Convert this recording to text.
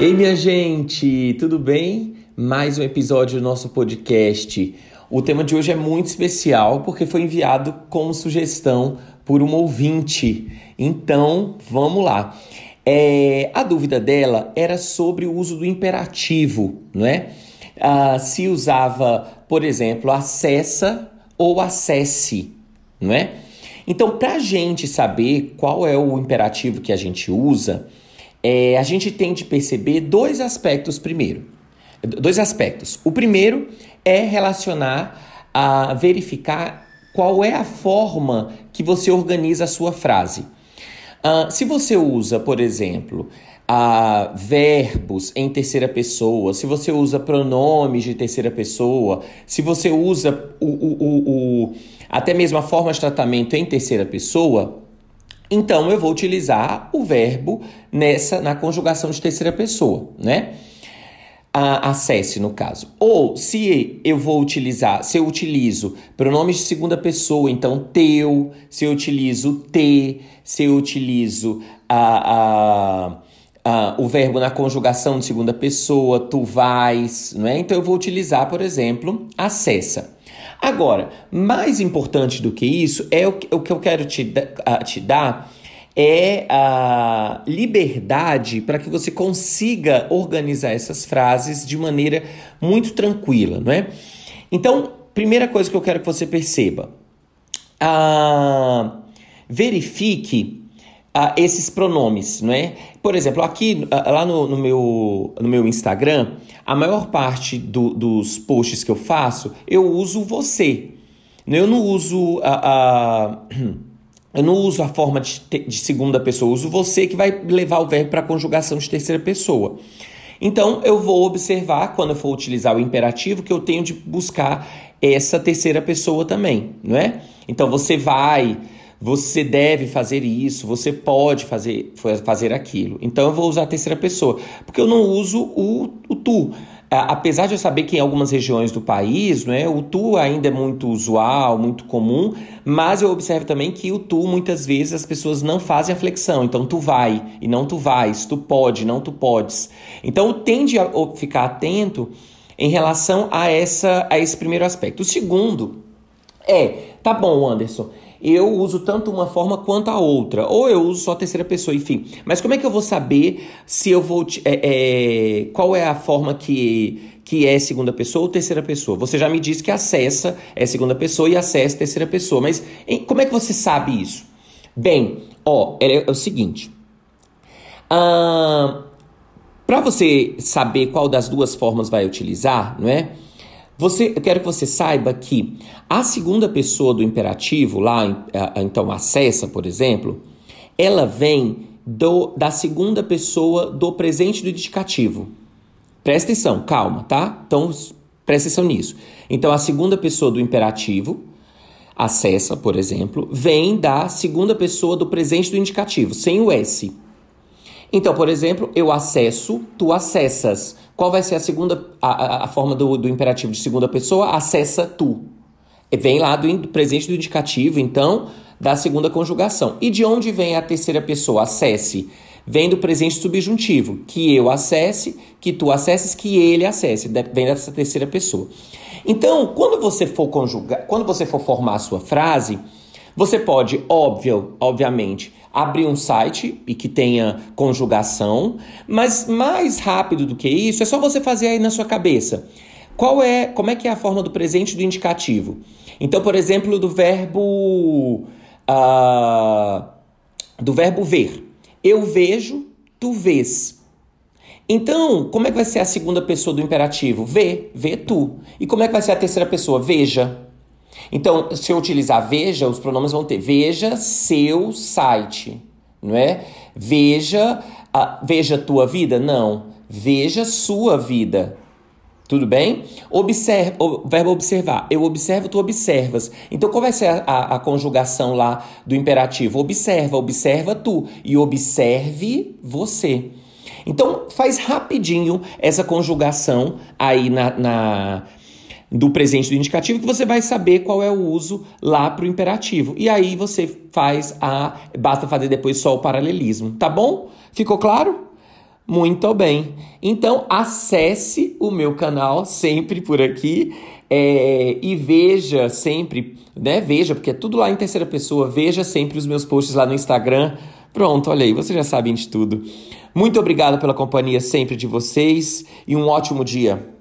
Ei, minha gente, tudo bem? Mais um episódio do nosso podcast. O tema de hoje é muito especial porque foi enviado como sugestão por um ouvinte. Então, vamos lá. É, a dúvida dela era sobre o uso do imperativo, não é? Ah, se usava, por exemplo, acessa ou acesse, não é? Então, para a gente saber qual é o imperativo que a gente usa, é, a gente tem de perceber dois aspectos primeiro. Dois aspectos. O primeiro é relacionar a verificar qual é a forma que você organiza a sua frase. Uh, se você usa, por exemplo, uh, verbos em terceira pessoa, se você usa pronomes de terceira pessoa, se você usa o, o, o, o até mesmo a forma de tratamento em terceira pessoa, então eu vou utilizar o verbo nessa na conjugação de terceira pessoa, né? A, acesse no caso. Ou se eu vou utilizar, se eu utilizo pronomes de segunda pessoa, então teu, se eu utilizo te, se eu utilizo a, a, o verbo na conjugação de segunda pessoa, tu vais, não é? Então eu vou utilizar, por exemplo, acessa. Agora, mais importante do que isso, é o que, o que eu quero te, te dar é a liberdade para que você consiga organizar essas frases de maneira muito tranquila, não é? Então, primeira coisa que eu quero que você perceba, ah, verifique ah, esses pronomes, não é? Por exemplo, aqui ah, lá no, no, meu, no meu Instagram, a maior parte do, dos posts que eu faço, eu uso você. Eu não uso a, eu não uso a forma de, de segunda pessoa, eu uso você que vai levar o verbo para a conjugação de terceira pessoa. Então, eu vou observar, quando eu for utilizar o imperativo, que eu tenho de buscar essa terceira pessoa também, não é? Então, você vai, você deve fazer isso, você pode fazer, fazer aquilo. Então, eu vou usar a terceira pessoa, porque eu não uso o, o tu apesar de eu saber que em algumas regiões do país, né, o tu ainda é muito usual, muito comum, mas eu observo também que o tu muitas vezes as pessoas não fazem a flexão. Então tu vai e não tu vais, tu pode, não tu podes. Então tende a ficar atento em relação a essa a esse primeiro aspecto. O segundo é, tá bom, Anderson, eu uso tanto uma forma quanto a outra, ou eu uso só a terceira pessoa, enfim. Mas como é que eu vou saber se eu vou. É, é, qual é a forma que, que é segunda pessoa ou terceira pessoa? Você já me disse que acessa é segunda pessoa e acessa terceira pessoa, mas em, como é que você sabe isso? Bem, ó, é, é o seguinte. Para você saber qual das duas formas vai utilizar, não é? Você, eu quero que você saiba que a segunda pessoa do imperativo, lá, então acessa, por exemplo, ela vem do, da segunda pessoa do presente do indicativo. Presta atenção, calma, tá? Então, presta atenção nisso. Então, a segunda pessoa do imperativo, acessa, por exemplo, vem da segunda pessoa do presente do indicativo, sem o S. Então, por exemplo, eu acesso, tu acessas. Qual vai ser a segunda a, a, forma do, do, imperativo de segunda pessoa? Acessa tu. Vem lá do presente do indicativo, então, da segunda conjugação. E de onde vem a terceira pessoa? Acesse. Vem do presente subjuntivo, que eu acesse, que tu acesses, que ele acesse. Vem dessa terceira pessoa. Então, quando você for conjugar, quando você for formar a sua frase, você pode, óbvio, obviamente, abrir um site e que tenha conjugação, mas mais rápido do que isso é só você fazer aí na sua cabeça. Qual é, como é que é a forma do presente do indicativo? Então, por exemplo, do verbo uh, do verbo ver. Eu vejo, tu vês. Então, como é que vai ser a segunda pessoa do imperativo? Vê, vê tu. E como é que vai ser a terceira pessoa? Veja. Então, se eu utilizar veja, os pronomes vão ter veja seu site, não é? Veja, a, veja tua vida? Não. Veja sua vida. Tudo bem? Observe, o verbo observar. Eu observo, tu observas. Então, qual vai ser a, a, a, conjugação lá do imperativo? Observa, observa tu. E observe você. Então, faz rapidinho essa conjugação aí na, na do presente do indicativo que você vai saber qual é o uso lá para o imperativo. E aí você faz a. Basta fazer depois só o paralelismo, tá bom? Ficou claro? Muito bem. Então acesse o meu canal sempre por aqui é, e veja sempre, né? Veja, porque é tudo lá em terceira pessoa. Veja sempre os meus posts lá no Instagram. Pronto, olha aí, vocês já sabem de tudo. Muito obrigado pela companhia sempre de vocês e um ótimo dia.